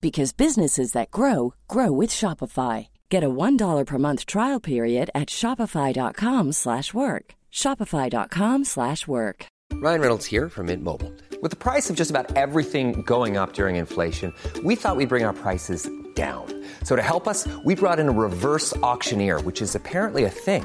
because businesses that grow grow with Shopify. Get a $1 per month trial period at shopify.com/work. shopify.com/work. Ryan Reynolds here from Mint Mobile. With the price of just about everything going up during inflation, we thought we'd bring our prices down. So to help us, we brought in a reverse auctioneer, which is apparently a thing.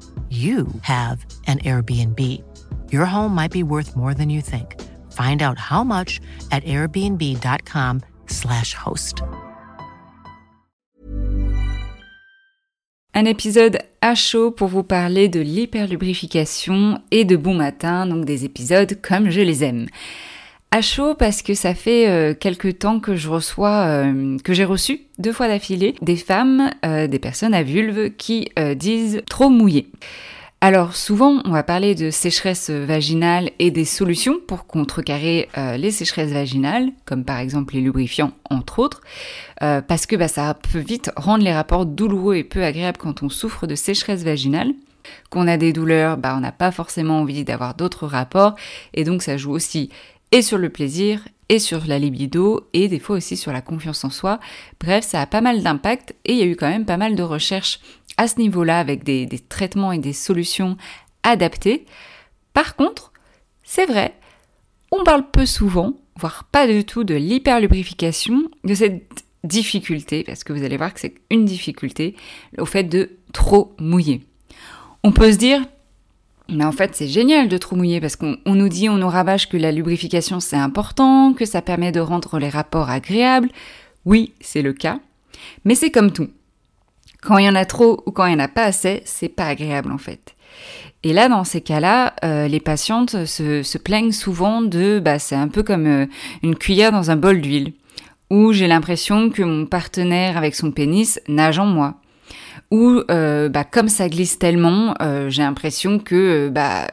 you have an Airbnb. Your home might be worth more than you think. Find out how much at airbnb.com/slash host. Un épisode à chaud pour vous parler de l'hyperlubrification et de bon matin, donc des épisodes comme je les aime. À chaud parce que ça fait euh, quelques temps que je reçois, euh, que j'ai reçu deux fois d'affilée des femmes, euh, des personnes à vulve qui euh, disent trop mouillé. Alors souvent, on va parler de sécheresse vaginale et des solutions pour contrecarrer les sécheresses vaginales, comme par exemple les lubrifiants entre autres, parce que bah, ça peut vite rendre les rapports douloureux et peu agréables quand on souffre de sécheresse vaginale. Qu'on a des douleurs, bah, on n'a pas forcément envie d'avoir d'autres rapports, et donc ça joue aussi et sur le plaisir et sur la libido et des fois aussi sur la confiance en soi. Bref, ça a pas mal d'impact et il y a eu quand même pas mal de recherches à ce niveau-là avec des, des traitements et des solutions adaptées. Par contre, c'est vrai, on parle peu souvent, voire pas du tout de l'hyperlubrification, de cette difficulté, parce que vous allez voir que c'est une difficulté, au fait de trop mouiller. On peut se dire, mais en fait, c'est génial de trop mouiller parce qu'on on nous dit, on nous rabâche que la lubrification c'est important, que ça permet de rendre les rapports agréables. Oui, c'est le cas. Mais c'est comme tout. Quand il y en a trop ou quand il n'y en a pas assez, c'est pas agréable en fait. Et là, dans ces cas-là, euh, les patientes se, plaignent souvent de, bah, c'est un peu comme euh, une cuillère dans un bol d'huile, où j'ai l'impression que mon partenaire avec son pénis nage en moi où euh, bah, comme ça glisse tellement, euh, j'ai l'impression que bah,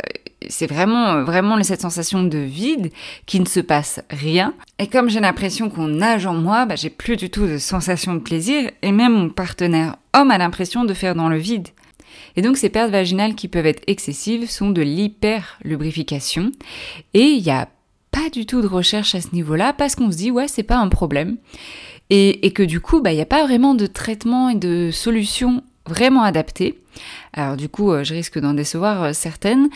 c'est vraiment vraiment cette sensation de vide, qui ne se passe rien. Et comme j'ai l'impression qu'on nage en moi, bah, j'ai plus du tout de sensation de plaisir, et même mon partenaire homme a l'impression de faire dans le vide. Et donc ces pertes vaginales qui peuvent être excessives sont de l'hyper-lubrification. Et il n'y a pas du tout de recherche à ce niveau-là parce qu'on se dit ouais c'est pas un problème. Et, que du coup, bah, il n'y a pas vraiment de traitement et de solution vraiment adaptées. Alors du coup, je risque d'en décevoir certaines.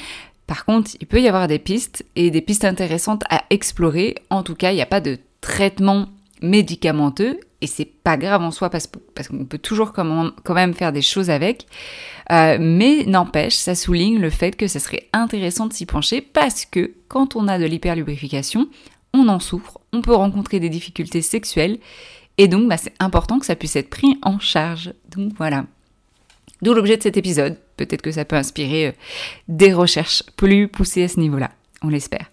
Par contre, il peut y avoir des pistes et des pistes intéressantes à explorer. En tout cas, il n'y a pas de traitement médicamenteux et c'est pas grave en soi parce, parce qu'on peut toujours quand même faire des choses avec. Euh, mais n'empêche, ça souligne le fait que ça serait intéressant de s'y pencher parce que quand on a de l'hyperlubrification, on en souffre, on peut rencontrer des difficultés sexuelles et donc bah, c'est important que ça puisse être pris en charge. Donc voilà. D'où l'objet de cet épisode. Peut-être que ça peut inspirer euh, des recherches plus poussées à ce niveau-là. On l'espère.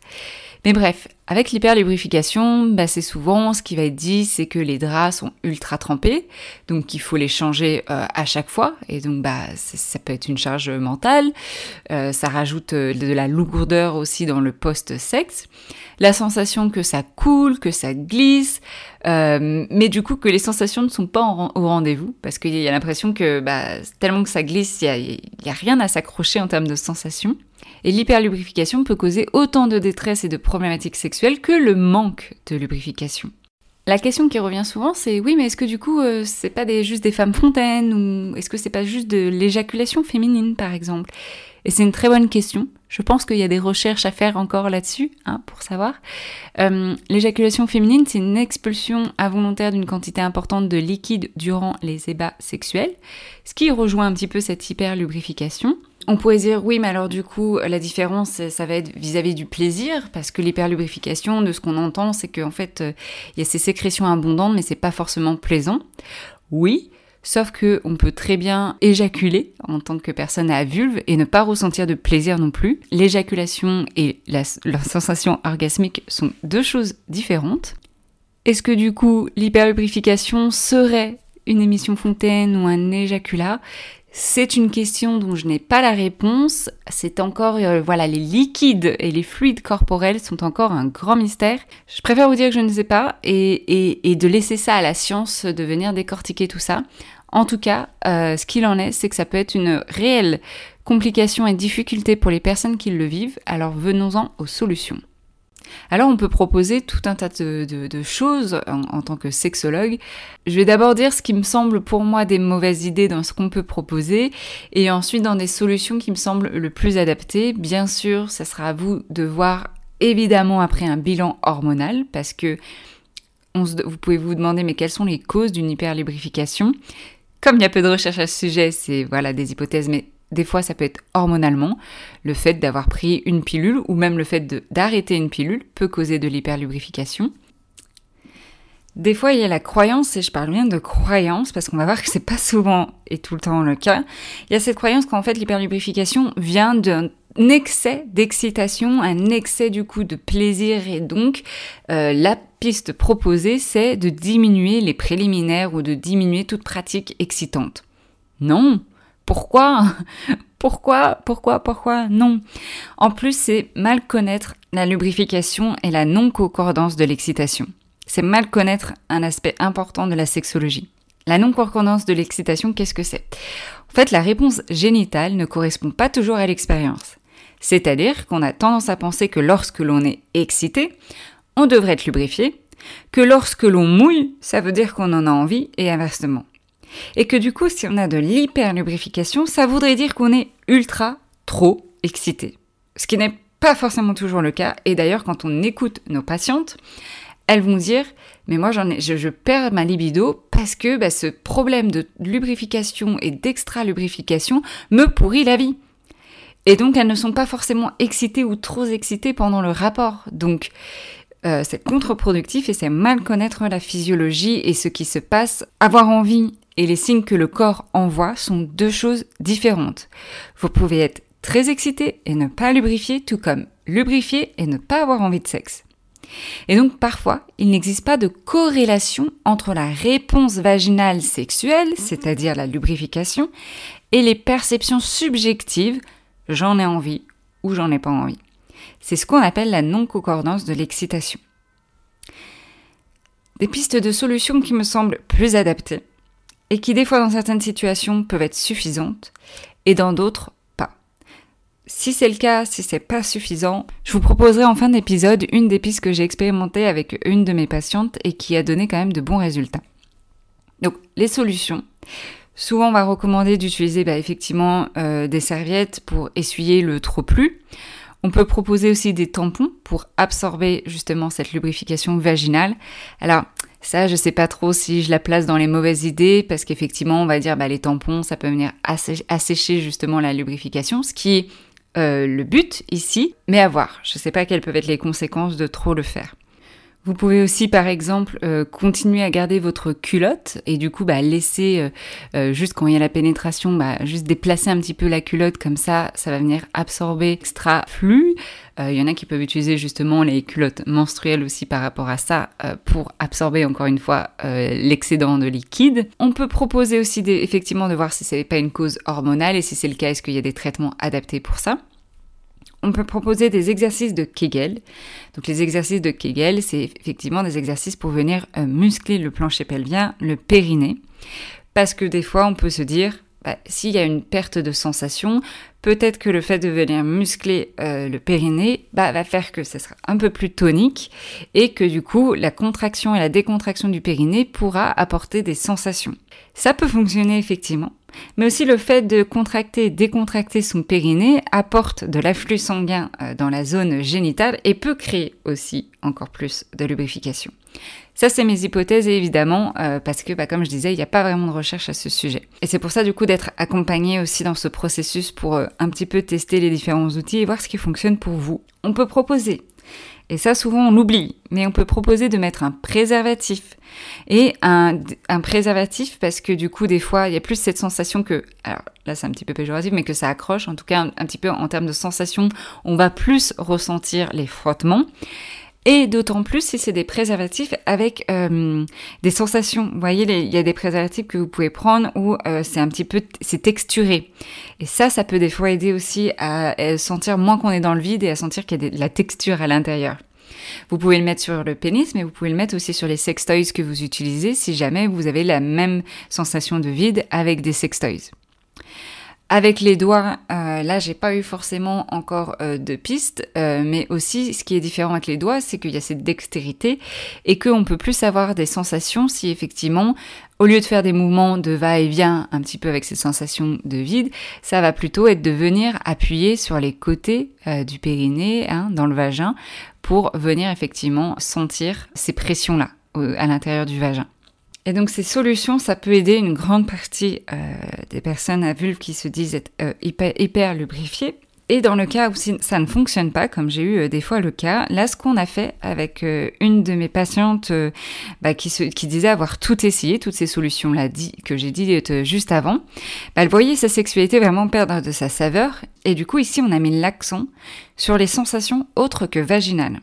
Mais bref, avec l'hyperlubrification, bah c'est souvent ce qui va être dit, c'est que les draps sont ultra trempés, donc il faut les changer euh, à chaque fois, et donc bah ça peut être une charge mentale. Euh, ça rajoute euh, de la lourdeur aussi dans le post-sexe, la sensation que ça coule, que ça glisse, mais du coup que les sensations ne sont pas au rendez-vous, parce qu'il y a l'impression que bah, tellement que ça glisse, il n'y a, a rien à s'accrocher en termes de sensations. Et l'hyperlubrification peut causer autant de détresse et de problématiques sexuelles que le manque de lubrification. La question qui revient souvent, c'est oui, mais est-ce que du coup, euh, c'est pas juste des femmes fontaines ou est-ce que c'est pas juste de l'éjaculation féminine, par exemple? Et c'est une très bonne question. Je pense qu'il y a des recherches à faire encore là-dessus, hein, pour savoir. Euh, l'éjaculation féminine, c'est une expulsion involontaire d'une quantité importante de liquide durant les ébats sexuels, ce qui rejoint un petit peu cette hyperlubrification. On pourrait dire oui, mais alors du coup, la différence, ça va être vis-à-vis du plaisir, parce que l'hyperlubrification, de ce qu'on entend, c'est qu'en fait, euh, il y a ces sécrétions abondantes, mais c'est pas forcément plaisant. Oui, sauf que on peut très bien éjaculer en tant que personne à vulve et ne pas ressentir de plaisir non plus. L'éjaculation et la, la sensation orgasmique sont deux choses différentes. Est-ce que du coup, l'hyperlubrification serait une émission fontaine ou un éjaculat? C'est une question dont je n'ai pas la réponse. C'est encore, euh, voilà, les liquides et les fluides corporels sont encore un grand mystère. Je préfère vous dire que je ne sais pas et, de laisser ça à la science de venir décortiquer tout ça. En tout cas, euh, ce qu'il en est, c'est que ça peut être une réelle complication et difficulté pour les personnes qui le vivent. Alors venons-en aux solutions. Alors on peut proposer tout un tas de, choses en, tant que sexologue. Je vais d'abord dire ce qui me semble pour moi des mauvaises idées dans ce qu'on peut proposer et ensuite dans des solutions qui me semblent le plus adaptées. Bien sûr, ça sera à vous de voir évidemment après un bilan hormonal parce que vous pouvez vous demander mais quelles sont les causes d'une hyperlubrification? Comme il y a peu de recherches à ce sujet, c'est voilà des hypothèses, mais des fois, ça peut être hormonalement. Le fait d'avoir pris une pilule ou même le fait d'arrêter une pilule peut causer de l'hyperlubrification. Des fois, il y a la croyance, et je parle bien de croyance parce qu'on va voir que c'est pas souvent et tout le temps le cas. Il y a cette croyance qu'en fait l'hyperlubrification vient d'un excès d'excitation, un excès du coup de plaisir et donc euh, la piste proposée c'est de diminuer les préliminaires ou de diminuer toute pratique excitante. Non, pourquoi Pourquoi Pourquoi Pourquoi Non? En plus, c'est mal connaître la lubrification et la non-concordance de l'excitation. C'est mal connaître un aspect important de la sexologie. La non-concordance de l'excitation, qu'est-ce que c'est? En fait, la réponse génitale ne correspond pas toujours à l'expérience. C'est-à-dire qu'on a tendance à penser que lorsque l'on est excité, on devrait être lubrifié, que lorsque l'on mouille, ça veut dire qu'on en a envie, et inversement. Et que du coup, si on a de l'hyperlubrification, ça voudrait dire qu'on est ultra trop excité. Ce qui n'est pas forcément toujours le cas. Et d'ailleurs, quand on écoute nos patientes, elles vont dire mais moi ai, je, perds ma libido parce que bah, ce problème de lubrification et d'extra lubrification me pourrit la vie. Et donc elles ne sont pas forcément excitées ou trop excitées pendant le rapport. Donc euh, c'est contre-productif et c'est mal connaître la physiologie et ce qui se passe. Avoir envie et les signes que le corps envoie sont deux choses différentes. Vous pouvez être très excité et ne pas lubrifier, tout comme lubrifier et ne pas avoir envie de sexe. Et donc parfois, il n'existe pas de corrélation entre la réponse vaginale sexuelle, c'est-à-dire la lubrification, et les perceptions subjectives j'en ai envie ou j'en ai pas envie. C'est ce qu'on appelle la non-concordance de l'excitation. Des pistes de solutions qui me semblent plus adaptées et qui des fois dans certaines situations peuvent être suffisantes et dans d'autres pas. Si c'est le cas, si c'est pas suffisant, je vous proposerai en fin d'épisode une des pistes que j'ai expérimentées avec une de mes patientes et qui a donné quand même de bons résultats. Donc les solutions. Souvent on va recommander d'utiliser bah, effectivement euh, des serviettes pour essuyer le trop plus. On peut proposer aussi des tampons pour absorber justement cette lubrification vaginale. Alors, Ça, je sais pas trop si je la place dans les mauvaises idées parce qu'effectivement, on va dire bah, les tampons, ça peut venir assécher justement la lubrification, ce qui est euh, le but ici, mais à voir. Je sais pas quelles peuvent être les conséquences de trop le faire. Vous pouvez aussi, par exemple, euh, continuer à garder votre culotte et du coup, bah, laisser, euh, euh, juste quand il y a la pénétration, bah, juste déplacer un petit peu la culotte comme ça, ça va venir absorber extra flux. Il y en a qui peuvent utiliser justement les culottes menstruelles aussi par rapport à ça pour absorber encore une fois l'excédent de liquide. On peut proposer aussi effectivement de voir si ce n'est pas une cause hormonale et si c'est le cas, est-ce qu'il y a des traitements adaptés pour ça on peut proposer des exercices de Kegel. Donc les exercices de Kegel, c'est effectivement des exercices pour venir euh, muscler le plancher pelvien, le périnée. Parce que des fois, on peut se dire, bah, s'il y a une perte de sensation, peut-être que le fait de venir muscler euh, le périnée bah, va faire que ça sera un peu plus tonique et que du coup, la contraction et la décontraction du périnée pourra apporter des sensations. Ça peut fonctionner effectivement. Mais aussi le fait de contracter et décontracter son périnée apporte de l'afflux sanguin euh, dans la zone génitale et peut créer aussi encore plus de lubrification. Ça, c'est mes hypothèses, évidemment, euh, parce que, bah, comme je disais, il n'y a pas vraiment de recherche à ce sujet. Et c'est pour ça, du coup, d'être accompagné aussi dans ce processus pour euh, un petit peu tester les différents outils et voir ce qui fonctionne pour vous. On peut proposer et ça, souvent, on l'oublie. Mais on peut proposer de mettre un préservatif. Et un, préservatif, parce que du coup, des fois, il y a plus cette sensation que, alors là, c'est un petit peu péjoratif, mais que ça accroche. En tout cas, un, petit peu en termes de sensation, on va plus ressentir les frottements. Et d'autant plus si c'est des préservatifs avec euh, des sensations. Vous voyez, il y a des préservatifs que vous pouvez prendre où euh, c'est un petit peu, c'est texturé. Et ça, ça peut des fois aider aussi à, sentir moins qu'on est dans le vide et à sentir qu'il y a de la texture à l'intérieur. Vous pouvez le mettre sur le pénis, mais vous pouvez le mettre aussi sur les sextoys que vous utilisez si jamais vous avez la même sensation de vide avec des sextoys. Avec les doigts, euh, là, j'ai pas eu forcément encore euh, de pistes, euh, mais aussi ce qui est différent avec les doigts, c'est qu'il y a cette dextérité et qu'on peut plus avoir des sensations si effectivement, au lieu de faire des mouvements de va-et-vient un petit peu avec ces sensations de vide, ça va plutôt être de venir appuyer sur les côtés du périnée, hein, dans le vagin, pour venir effectivement sentir ces pressions-là à l'intérieur du vagin. Et donc ces solutions, ça peut aider une grande partie euh, des personnes à vulve qui se disent être euh, hyper, lubrifiées. Et dans le cas où ça ne fonctionne pas, comme j'ai eu euh, des fois le cas, là ce qu'on a fait avec une de mes patientes bah, qui, disait avoir tout essayé, toutes ces solutions-là que j'ai dit juste avant, bah, elle voyait sa sexualité vraiment perdre de sa saveur. Et du coup ici on a mis l'accent sur les sensations autres que vaginales.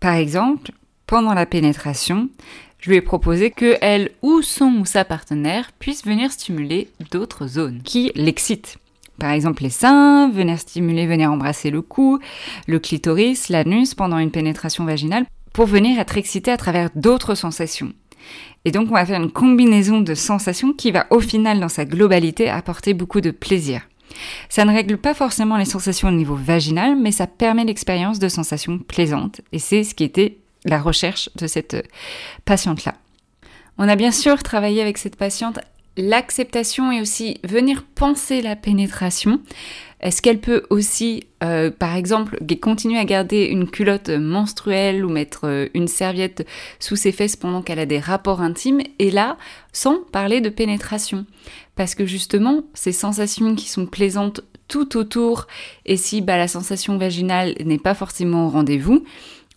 Par exemple, pendant la pénétration, je lui ai proposé que elle ou son ou sa partenaire puisse venir stimuler d'autres zones qui l'excitent. Par exemple les seins, venir stimuler, venir embrasser le cou, le clitoris, l'anus pendant une pénétration vaginale pour venir être excité à travers d'autres sensations. Et donc on va faire une combinaison de sensations qui va au final dans sa globalité apporter beaucoup de plaisir. Ça ne règle pas forcément les sensations au niveau vaginal, mais ça permet l'expérience de sensations plaisantes. Et c'est ce qui était la recherche de cette euh, patiente-là. On a bien sûr travaillé avec cette patiente l'acceptation et aussi venir penser la pénétration. Est-ce qu'elle peut aussi, euh, par exemple, continuer à garder une culotte menstruelle ou mettre euh, une serviette sous ses fesses pendant qu'elle a des rapports intimes Et là, sans parler de pénétration? Parce que justement, ces sensations qui sont plaisantes tout autour, et si bah, la sensation vaginale n'est pas forcément au rendez-vous,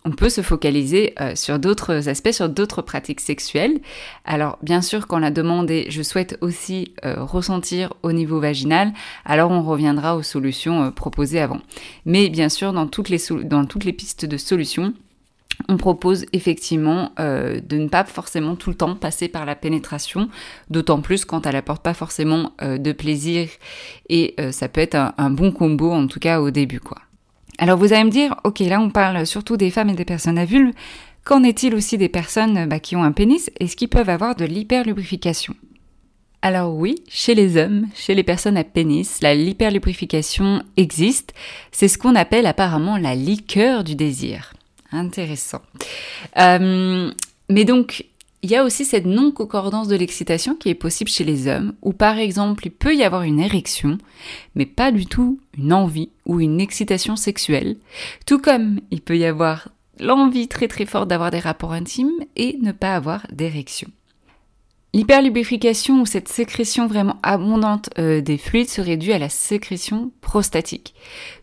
on peut se focaliser euh, sur d'autres aspects, sur d'autres pratiques sexuelles. Alors bien sûr, quand la demande est je souhaite aussi euh, ressentir au niveau vaginal, alors on reviendra aux solutions euh, proposées avant. Mais bien sûr, dans toutes les, pistes de solutions, on propose effectivement de ne pas forcément tout le temps passer par la pénétration, d'autant plus quand elle apporte pas forcément de plaisir et ça peut être un, un bon combo en tout cas au début quoi. Alors vous allez me dire, ok, là on parle surtout des femmes et des personnes à vulve. Qu'en est-il aussi des personnes bah, qui ont un pénis Est-ce qu'ils peuvent avoir de l'hyperlubrification? Alors oui, chez les hommes, chez les personnes à pénis, la l'hyperlubrification existe. C'est ce qu'on appelle apparemment la liqueur du désir. Intéressant. Euh, mais donc, il y a aussi cette non-concordance de l'excitation qui est possible chez les hommes, où par exemple il peut y avoir une érection, mais pas du tout une envie ou une excitation sexuelle, tout comme il peut y avoir l'envie très très forte d'avoir des rapports intimes et ne pas avoir d'érection. L'hyperlubrification ou cette sécrétion vraiment abondante euh, des fluides serait due à la sécrétion prostatique.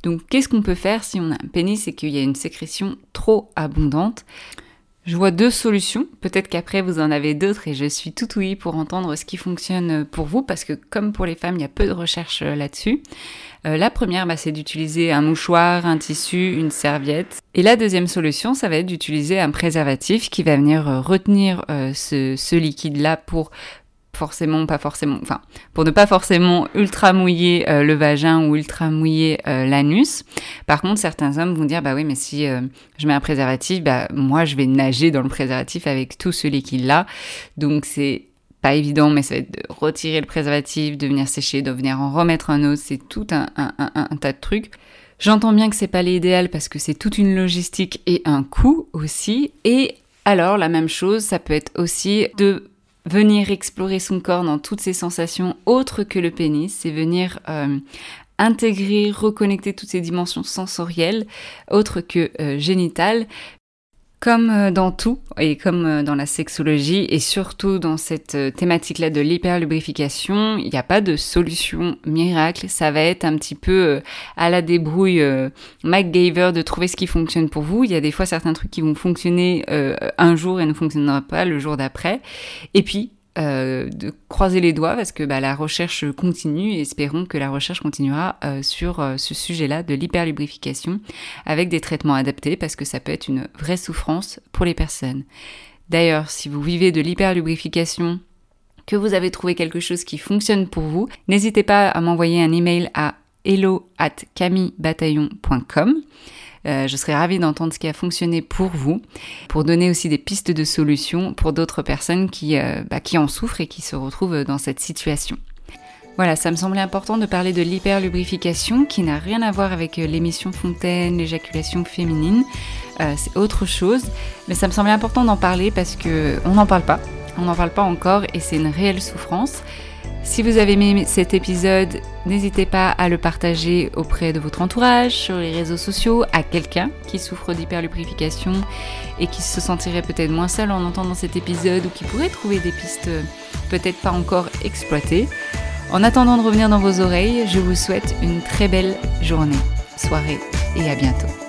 Donc qu'est-ce qu'on peut faire si on a un pénis et qu'il y a une sécrétion trop abondante? Je vois deux solutions. Peut-être qu'après vous en avez d'autres et je suis tout ouïe pour entendre ce qui fonctionne pour vous parce que comme pour les femmes, il y a peu de recherches euh, là-dessus. Euh, la première, bah, c'est d'utiliser un mouchoir, un tissu, une serviette. Et la deuxième solution, ça va être d'utiliser un préservatif qui va venir euh, retenir ce liquide-là pour forcément, pas forcément, enfin, pour ne pas forcément ultra mouiller euh, le vagin ou ultra mouiller euh, l'anus. Par contre, certains hommes vont dire, bah oui, mais si euh, je mets un préservatif, bah moi je vais nager dans le préservatif avec tout ce liquide-là. Donc c'est pas évident, mais ça va être de retirer le préservatif, de venir sécher, de venir en remettre un autre, c'est tout un, un, un, tas de trucs. J'entends bien que c'est pas l'idéal parce que c'est toute une logistique et un coût aussi. Et alors, la même chose, ça peut être aussi de venir explorer son corps dans toutes ses sensations autres que le pénis, c'est venir euh, intégrer, reconnecter toutes ses dimensions sensorielles autres que euh, génitales, comme euh, dans tout, et comme euh, dans la sexologie, et surtout dans cette euh, thématique-là de l'hyperlubrification, il n'y a pas de solution miracle. Ça va être un petit peu à la débrouille MacGyver de trouver ce qui fonctionne pour vous. Il y a des fois certains trucs qui vont fonctionner un jour et ne fonctionneront pas le jour d'après. Et puis, euh, de croiser les doigts parce que bah, la recherche continue et espérons que la recherche continuera euh, sur euh, ce sujet-là de l'hyperlubrification avec des traitements adaptés parce que ça peut être une vraie souffrance pour les personnes. D'ailleurs, si vous vivez de l'hyperlubrification, que vous avez trouvé quelque chose qui fonctionne pour vous, n'hésitez pas à m'envoyer un email à hello at euh, je serais ravie d'entendre ce qui a fonctionné pour vous, pour donner aussi des pistes de solutions pour d'autres personnes qui, euh, bah, qui en souffrent et qui se retrouvent dans cette situation. Voilà, ça me semblait important de parler de l'hyperlubrification qui n'a rien à voir avec euh, l'émission Fontaine, l'éjaculation féminine. c'est autre chose, mais ça me semblait important d'en parler parce que on n'en parle pas. On n'en parle pas encore et c'est une réelle souffrance. Si vous avez aimé cet épisode, n'hésitez pas à le partager auprès de votre entourage, sur les réseaux sociaux, à quelqu'un qui souffre d'hyperlubrification et qui se sentirait peut-être moins seul en entendant cet épisode ou qui pourrait trouver des pistes peut-être pas encore exploitées. En attendant de revenir dans vos oreilles, je vous souhaite une très belle journée, soirée et à bientôt.